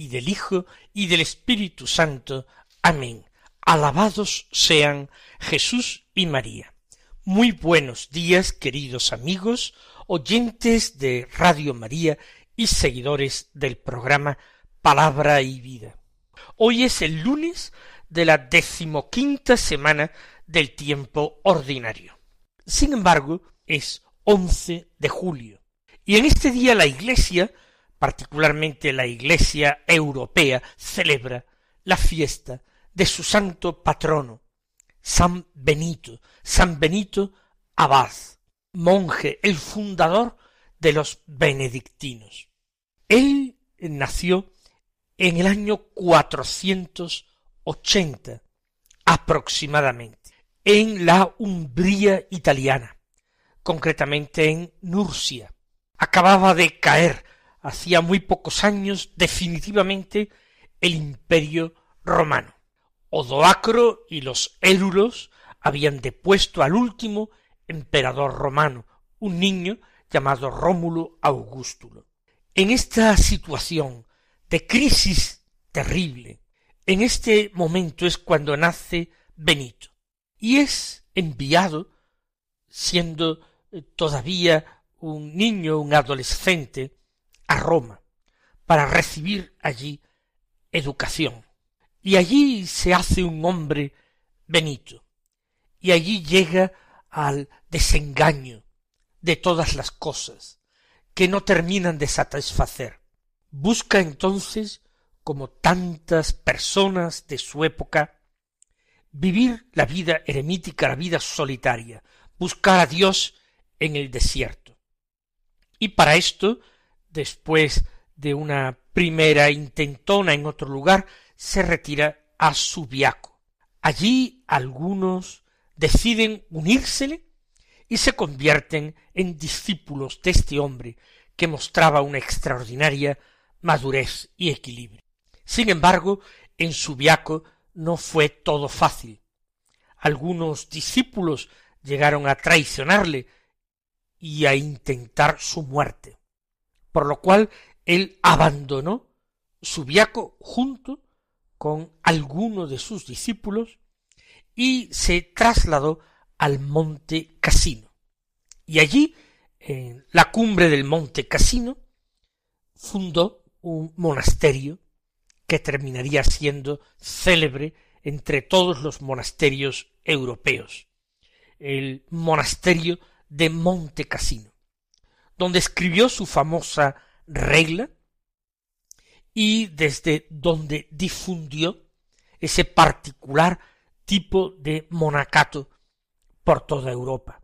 y del Hijo y del Espíritu Santo. Amén. Alabados sean Jesús y María. Muy buenos días, queridos amigos, oyentes de Radio María y seguidores del programa Palabra y Vida. Hoy es el lunes de la decimoquinta semana del tiempo ordinario. Sin embargo, es once de julio. Y en este día la Iglesia particularmente la Iglesia europea, celebra la fiesta de su santo patrono, San Benito, San Benito Abad, monje, el fundador de los benedictinos. Él nació en el año 480 aproximadamente, en la Umbría italiana, concretamente en Nursia. Acababa de caer hacía muy pocos años definitivamente el imperio romano. Odoacro y los érulos habían depuesto al último emperador romano, un niño llamado Rómulo Augustulo. En esta situación de crisis terrible, en este momento es cuando nace Benito, y es enviado, siendo todavía un niño, un adolescente, a Roma para recibir allí educación. Y allí se hace un hombre benito. Y allí llega al desengaño de todas las cosas que no terminan de satisfacer. Busca entonces, como tantas personas de su época, vivir la vida eremítica, la vida solitaria, buscar a Dios en el desierto. Y para esto después de una primera intentona en otro lugar, se retira a Subiaco. Allí algunos deciden unírsele y se convierten en discípulos de este hombre que mostraba una extraordinaria madurez y equilibrio. Sin embargo, en Subiaco no fue todo fácil. Algunos discípulos llegaron a traicionarle y a intentar su muerte por lo cual él abandonó Subiaco junto con alguno de sus discípulos y se trasladó al monte Casino. Y allí, en la cumbre del monte Casino, fundó un monasterio que terminaría siendo célebre entre todos los monasterios europeos, el monasterio de Monte Casino donde escribió su famosa regla y desde donde difundió ese particular tipo de monacato por toda Europa.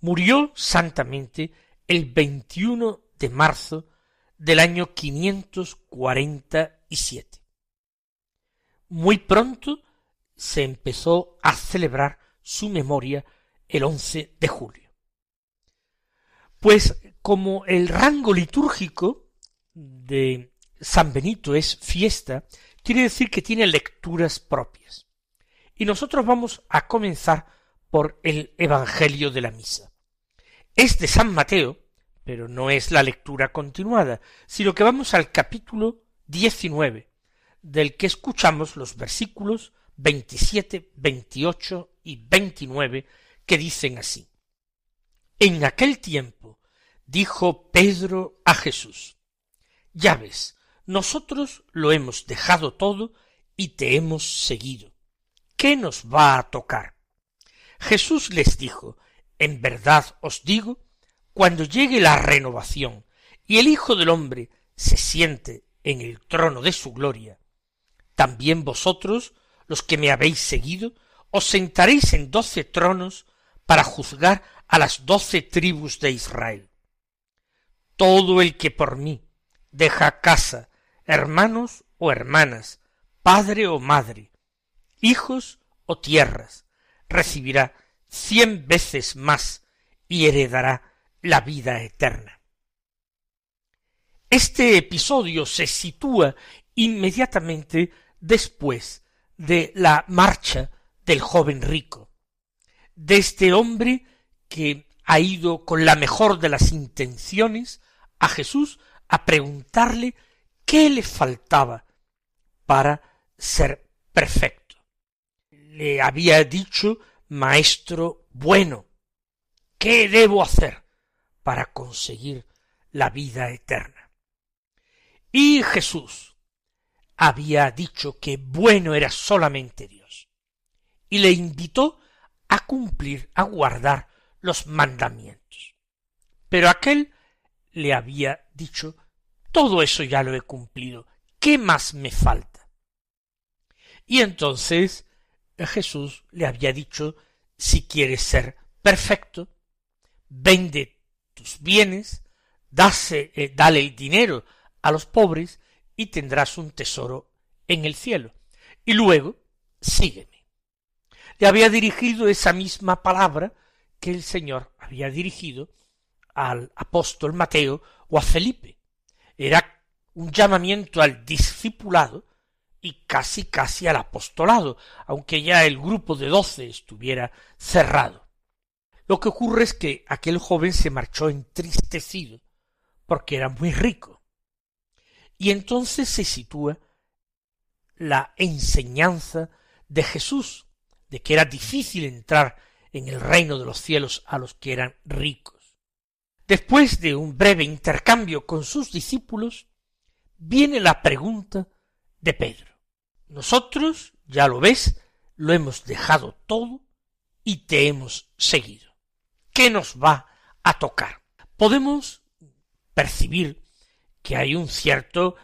Murió santamente el 21 de marzo del año 547. Muy pronto se empezó a celebrar su memoria el 11 de julio. Pues como el rango litúrgico de San Benito es fiesta, quiere decir que tiene lecturas propias. Y nosotros vamos a comenzar por el Evangelio de la Misa. Es de San Mateo, pero no es la lectura continuada, sino que vamos al capítulo 19, del que escuchamos los versículos 27, 28 y 29, que dicen así. En aquel tiempo dijo Pedro a Jesús, Ya ves, nosotros lo hemos dejado todo y te hemos seguido. ¿Qué nos va a tocar? Jesús les dijo, En verdad os digo, cuando llegue la renovación y el Hijo del hombre se siente en el trono de su gloria, también vosotros, los que me habéis seguido, os sentaréis en doce tronos para juzgar a las doce tribus de Israel. Todo el que por mí deja casa, hermanos o hermanas, padre o madre, hijos o tierras, recibirá cien veces más y heredará la vida eterna. Este episodio se sitúa inmediatamente después de la marcha del joven rico, de este hombre que ha ido con la mejor de las intenciones a Jesús a preguntarle qué le faltaba para ser perfecto. Le había dicho, Maestro bueno, ¿qué debo hacer para conseguir la vida eterna? Y Jesús había dicho que bueno era solamente Dios, y le invitó a cumplir, a guardar los mandamientos. Pero aquel le había dicho todo eso ya lo he cumplido, ¿qué más me falta? Y entonces Jesús le había dicho si quieres ser perfecto, vende tus bienes, dase, eh, dale el dinero a los pobres y tendrás un tesoro en el cielo. Y luego, sígueme. Le había dirigido esa misma palabra que el Señor había dirigido al apóstol Mateo o a Felipe. Era un llamamiento al discipulado y casi casi al apostolado, aunque ya el grupo de doce estuviera cerrado. Lo que ocurre es que aquel joven se marchó entristecido porque era muy rico. Y entonces se sitúa la enseñanza de Jesús, de que era difícil entrar en el reino de los cielos a los que eran ricos. Después de un breve intercambio con sus discípulos, viene la pregunta de Pedro. Nosotros, ya lo ves, lo hemos dejado todo y te hemos seguido. ¿Qué nos va a tocar? Podemos percibir que hay un cierto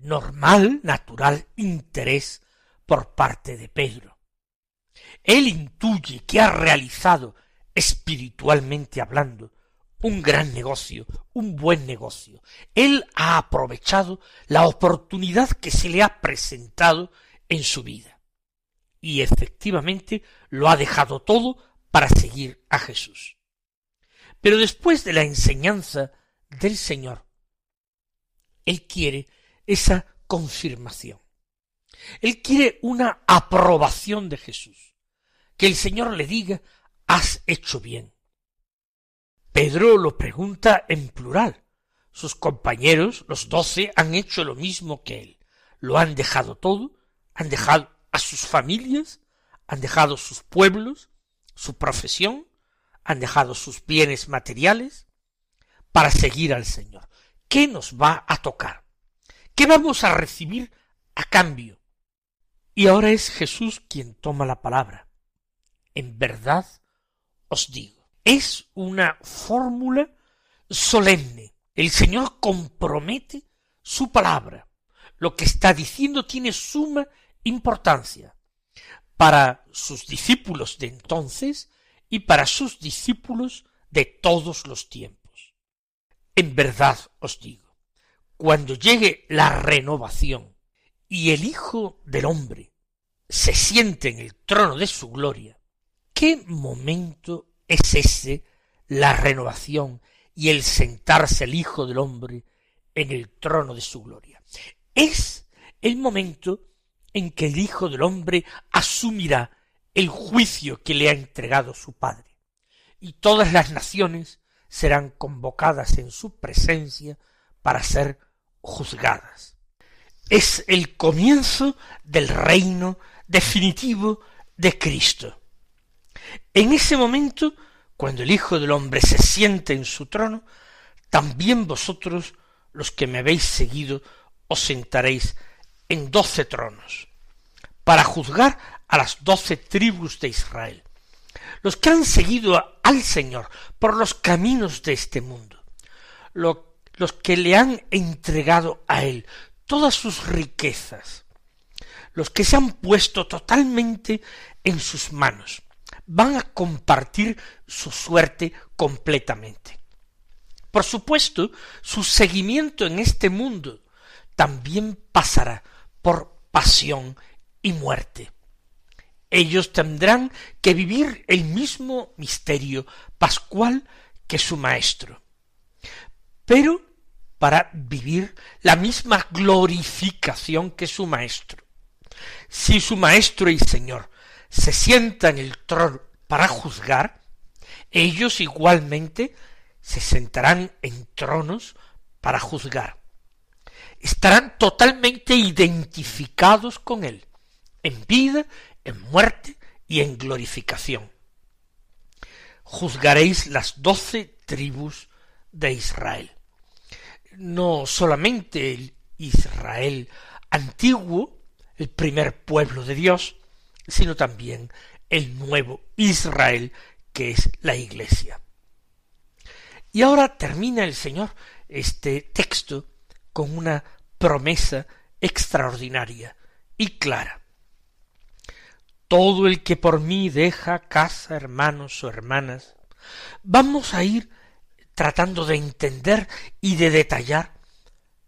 normal, natural interés por parte de Pedro. Él intuye que ha realizado, espiritualmente hablando, un gran negocio, un buen negocio. Él ha aprovechado la oportunidad que se le ha presentado en su vida. Y efectivamente lo ha dejado todo para seguir a Jesús. Pero después de la enseñanza del Señor, Él quiere esa confirmación. Él quiere una aprobación de Jesús. Que el Señor le diga, has hecho bien Pedro lo pregunta en plural. Sus compañeros, los doce, han hecho lo mismo que él. Lo han dejado todo, han dejado a sus familias, han dejado sus pueblos, su profesión, han dejado sus bienes materiales para seguir al Señor. ¿Qué nos va a tocar? ¿Qué vamos a recibir a cambio? Y ahora es Jesús quien toma la palabra. En verdad os digo es una fórmula solemne. El Señor compromete su palabra. Lo que está diciendo tiene suma importancia para sus discípulos de entonces y para sus discípulos de todos los tiempos. En verdad os digo, cuando llegue la renovación y el Hijo del hombre se siente en el trono de su gloria, qué momento es ese la renovación y el sentarse el Hijo del Hombre en el trono de su gloria. Es el momento en que el Hijo del Hombre asumirá el juicio que le ha entregado su Padre, y todas las naciones serán convocadas en su presencia para ser juzgadas. Es el comienzo del reino definitivo de Cristo. En ese momento, cuando el Hijo del Hombre se siente en su trono, también vosotros, los que me habéis seguido, os sentaréis en doce tronos, para juzgar a las doce tribus de Israel, los que han seguido al Señor por los caminos de este mundo, los que le han entregado a Él todas sus riquezas, los que se han puesto totalmente en sus manos, van a compartir su suerte completamente. Por supuesto, su seguimiento en este mundo también pasará por pasión y muerte. Ellos tendrán que vivir el mismo misterio pascual que su Maestro. Pero para vivir la misma glorificación que su Maestro. Si su Maestro y Señor se sienta en el trono para juzgar, ellos igualmente se sentarán en tronos para juzgar. Estarán totalmente identificados con Él, en vida, en muerte y en glorificación. Juzgaréis las doce tribus de Israel no solamente el Israel antiguo, el primer pueblo de Dios, sino también el nuevo Israel, que es la Iglesia. Y ahora termina el Señor este texto con una promesa extraordinaria y clara. Todo el que por mí deja casa, hermanos o hermanas, vamos a ir tratando de entender y de detallar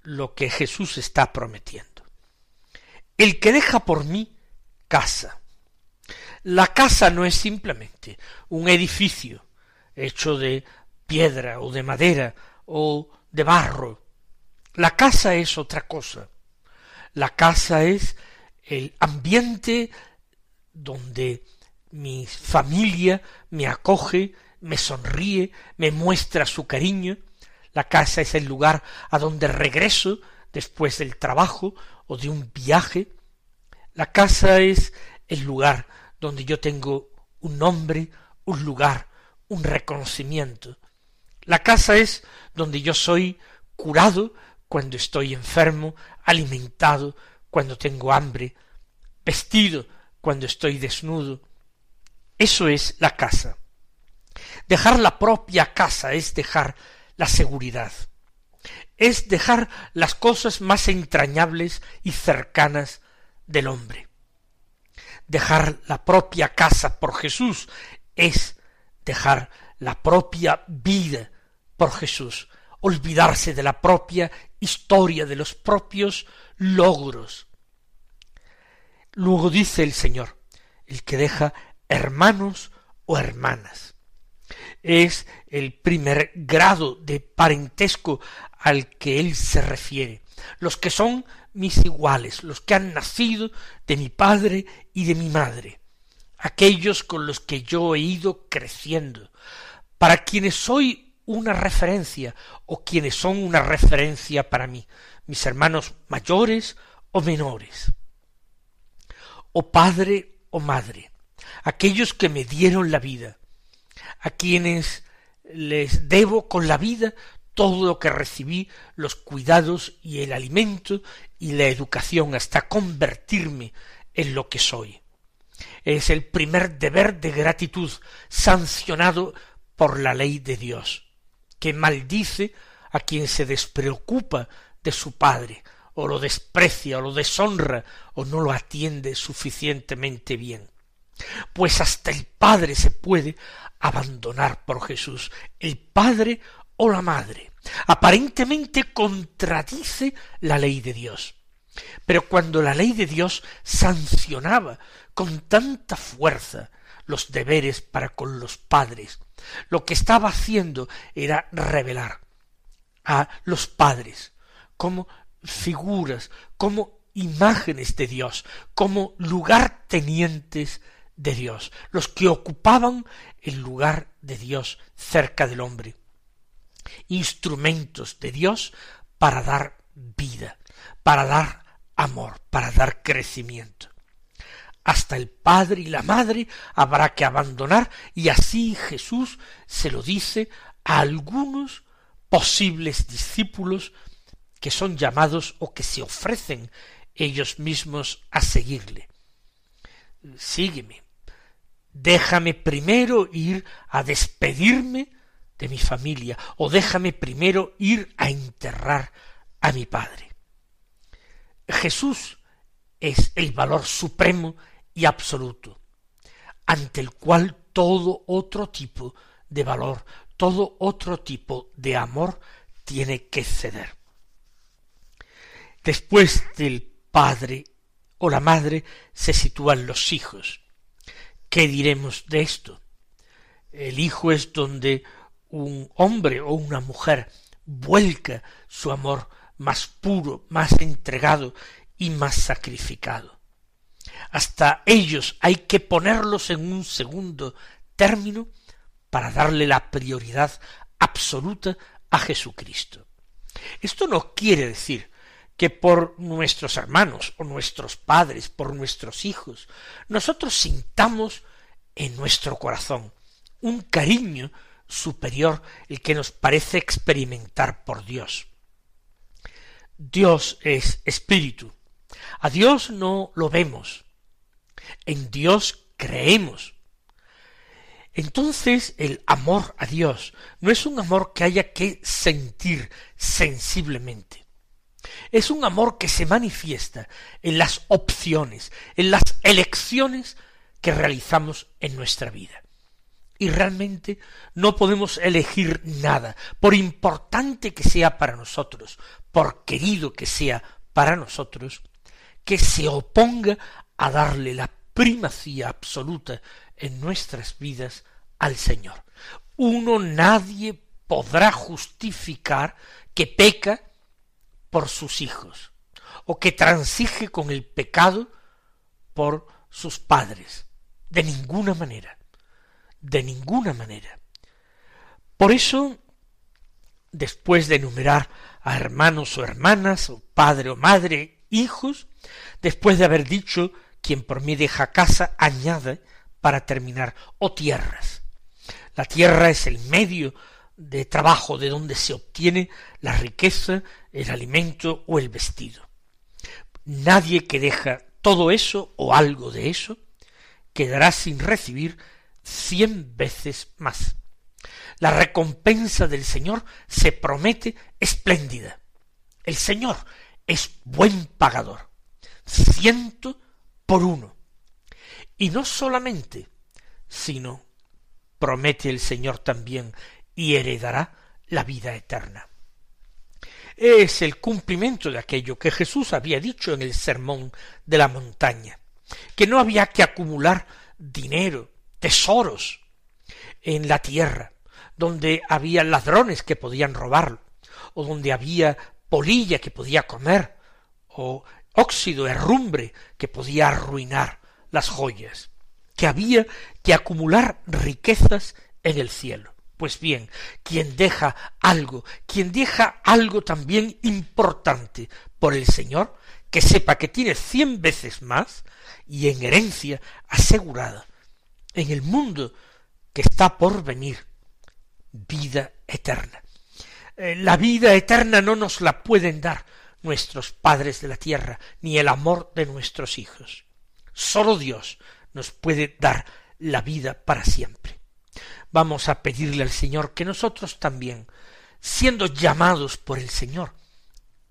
lo que Jesús está prometiendo. El que deja por mí casa. La casa no es simplemente un edificio hecho de piedra o de madera o de barro. La casa es otra cosa. La casa es el ambiente donde mi familia me acoge, me sonríe, me muestra su cariño. La casa es el lugar a donde regreso después del trabajo o de un viaje. La casa es el lugar donde yo tengo un nombre, un lugar, un reconocimiento. La casa es donde yo soy curado cuando estoy enfermo, alimentado cuando tengo hambre, vestido cuando estoy desnudo. Eso es la casa. Dejar la propia casa es dejar la seguridad, es dejar las cosas más entrañables y cercanas del hombre. Dejar la propia casa por Jesús es dejar la propia vida por Jesús, olvidarse de la propia historia, de los propios logros. Luego dice el Señor, el que deja hermanos o hermanas es el primer grado de parentesco al que él se refiere. Los que son mis iguales, los que han nacido de mi padre y de mi madre, aquellos con los que yo he ido creciendo, para quienes soy una referencia o quienes son una referencia para mí, mis hermanos mayores o menores, o padre o madre, aquellos que me dieron la vida, a quienes les debo con la vida todo lo que recibí, los cuidados y el alimento y la educación hasta convertirme en lo que soy. Es el primer deber de gratitud sancionado por la ley de Dios, que maldice a quien se despreocupa de su padre, o lo desprecia, o lo deshonra, o no lo atiende suficientemente bien. Pues hasta el padre se puede abandonar por Jesús, el padre o la madre. Aparentemente contradice la ley de Dios. Pero cuando la ley de Dios sancionaba con tanta fuerza los deberes para con los padres, lo que estaba haciendo era revelar a los padres como figuras, como imágenes de Dios, como lugartenientes de Dios, los que ocupaban el lugar de Dios cerca del hombre, instrumentos de Dios para dar vida, para dar amor, para dar crecimiento. Hasta el padre y la madre habrá que abandonar y así Jesús se lo dice a algunos posibles discípulos que son llamados o que se ofrecen ellos mismos a seguirle. Sígueme, déjame primero ir a despedirme de mi familia, o déjame primero ir a enterrar a mi padre. Jesús es el valor supremo y absoluto, ante el cual todo otro tipo de valor, todo otro tipo de amor tiene que ceder. Después del padre o la madre se sitúan los hijos. ¿Qué diremos de esto? El hijo es donde un hombre o una mujer vuelca su amor más puro, más entregado y más sacrificado. Hasta ellos hay que ponerlos en un segundo término para darle la prioridad absoluta a Jesucristo. Esto no quiere decir que por nuestros hermanos o nuestros padres, por nuestros hijos, nosotros sintamos en nuestro corazón un cariño superior el que nos parece experimentar por Dios. Dios es espíritu. A Dios no lo vemos. En Dios creemos. Entonces el amor a Dios no es un amor que haya que sentir sensiblemente. Es un amor que se manifiesta en las opciones, en las elecciones que realizamos en nuestra vida. Y realmente no podemos elegir nada, por importante que sea para nosotros, por querido que sea para nosotros, que se oponga a darle la primacía absoluta en nuestras vidas al Señor. Uno nadie podrá justificar que peca por sus hijos o que transige con el pecado por sus padres. De ninguna manera. De ninguna manera. Por eso, después de enumerar a hermanos o hermanas, o padre o madre, hijos, después de haber dicho quien por mí deja casa, añade para terminar, o tierras. La tierra es el medio de trabajo de donde se obtiene la riqueza, el alimento o el vestido. Nadie que deja todo eso o algo de eso quedará sin recibir cien veces más. La recompensa del Señor se promete espléndida. El Señor es buen pagador. Ciento por uno. Y no solamente, sino promete el Señor también y heredará la vida eterna. Es el cumplimiento de aquello que Jesús había dicho en el sermón de la montaña, que no había que acumular dinero, tesoros en la tierra, donde había ladrones que podían robarlo, o donde había polilla que podía comer, o óxido, herrumbre que podía arruinar las joyas, que había que acumular riquezas en el cielo. Pues bien, quien deja algo, quien deja algo también importante por el Señor, que sepa que tiene cien veces más y en herencia asegurada en el mundo que está por venir, vida eterna. Eh, la vida eterna no nos la pueden dar nuestros padres de la tierra, ni el amor de nuestros hijos. Sólo Dios nos puede dar la vida para siempre. Vamos a pedirle al Señor que nosotros también, siendo llamados por el Señor,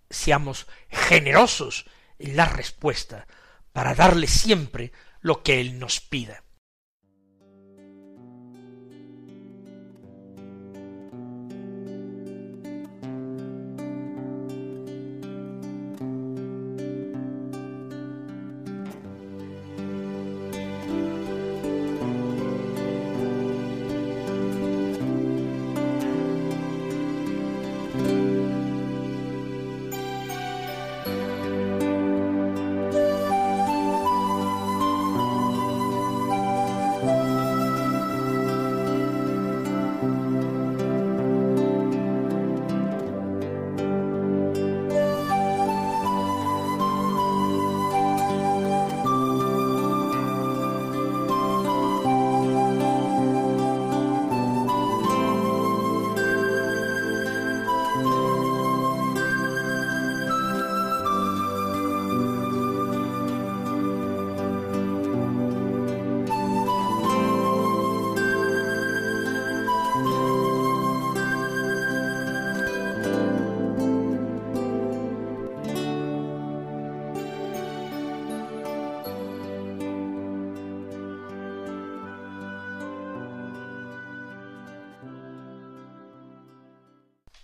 seamos generosos en la respuesta para darle siempre lo que Él nos pida.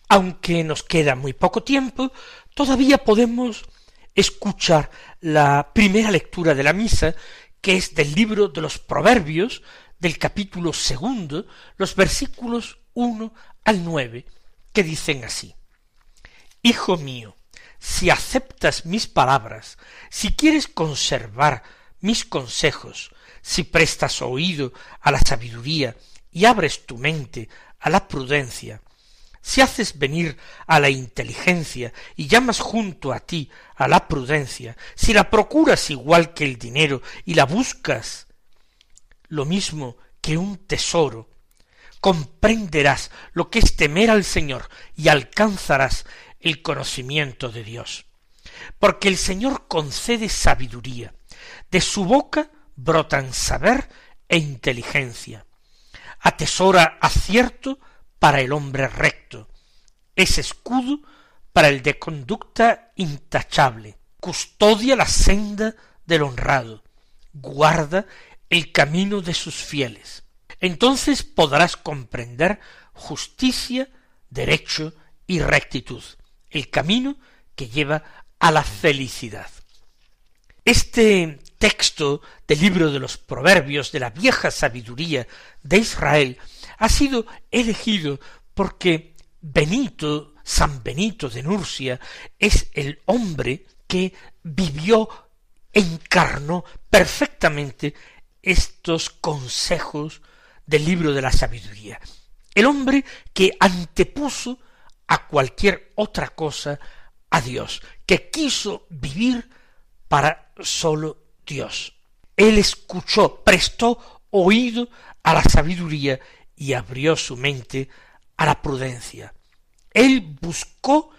Aunque nos queda muy poco tiempo, todavía podemos escuchar la primera lectura de la misa, que es del libro de los Proverbios, del capítulo segundo, los versículos uno al nueve, que dicen así. Hijo mío, si aceptas mis palabras, si quieres conservar mis consejos, si prestas oído a la sabiduría y abres tu mente a la prudencia, si haces venir a la inteligencia y llamas junto a ti a la prudencia, si la procuras igual que el dinero y la buscas lo mismo que un tesoro, comprenderás lo que es temer al Señor y alcanzarás el conocimiento de Dios. Porque el Señor concede sabiduría, de su boca brotan saber e inteligencia. Atesora acierto para el hombre recto, es escudo para el de conducta intachable, custodia la senda del honrado, guarda el camino de sus fieles. Entonces podrás comprender justicia, derecho y rectitud, el camino que lleva a la felicidad. Este texto del libro de los Proverbios de la vieja sabiduría de Israel ha sido elegido porque Benito, San Benito de Nursia, es el hombre que vivió, encarnó perfectamente estos consejos del libro de la sabiduría. El hombre que antepuso a cualquier otra cosa a Dios, que quiso vivir para solo Dios. Él escuchó, prestó oído a la sabiduría y abrió su mente a la prudencia. Él buscó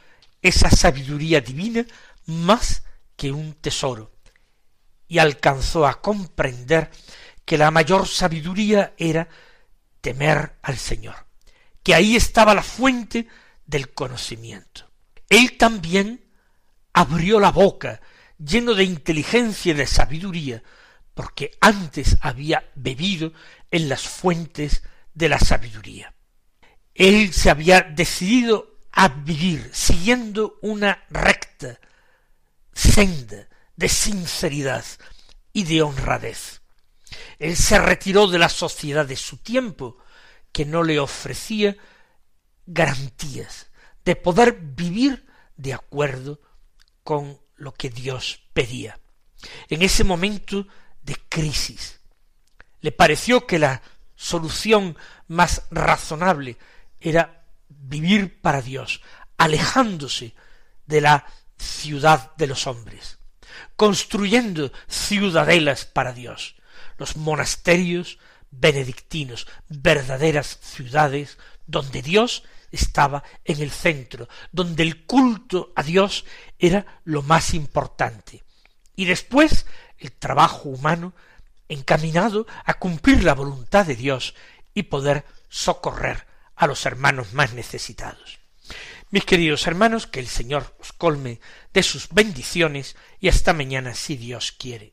esa sabiduría divina más que un tesoro y alcanzó a comprender que la mayor sabiduría era temer al Señor, que ahí estaba la fuente del conocimiento. Él también abrió la boca lleno de inteligencia y de sabiduría, porque antes había bebido en las fuentes de la sabiduría. Él se había decidido a vivir siguiendo una recta senda de sinceridad y de honradez. Él se retiró de la sociedad de su tiempo, que no le ofrecía garantías de poder vivir de acuerdo con lo que Dios pedía. En ese momento de crisis, le pareció que la solución más razonable era vivir para Dios, alejándose de la ciudad de los hombres, construyendo ciudadelas para Dios, los monasterios benedictinos, verdaderas ciudades donde Dios estaba en el centro, donde el culto a Dios era lo más importante. Y después el trabajo humano encaminado a cumplir la voluntad de Dios y poder socorrer a los hermanos más necesitados. Mis queridos hermanos, que el Señor os colme de sus bendiciones y hasta mañana si Dios quiere.